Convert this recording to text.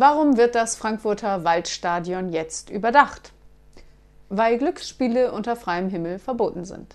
Warum wird das Frankfurter Waldstadion jetzt überdacht? Weil Glücksspiele unter freiem Himmel verboten sind.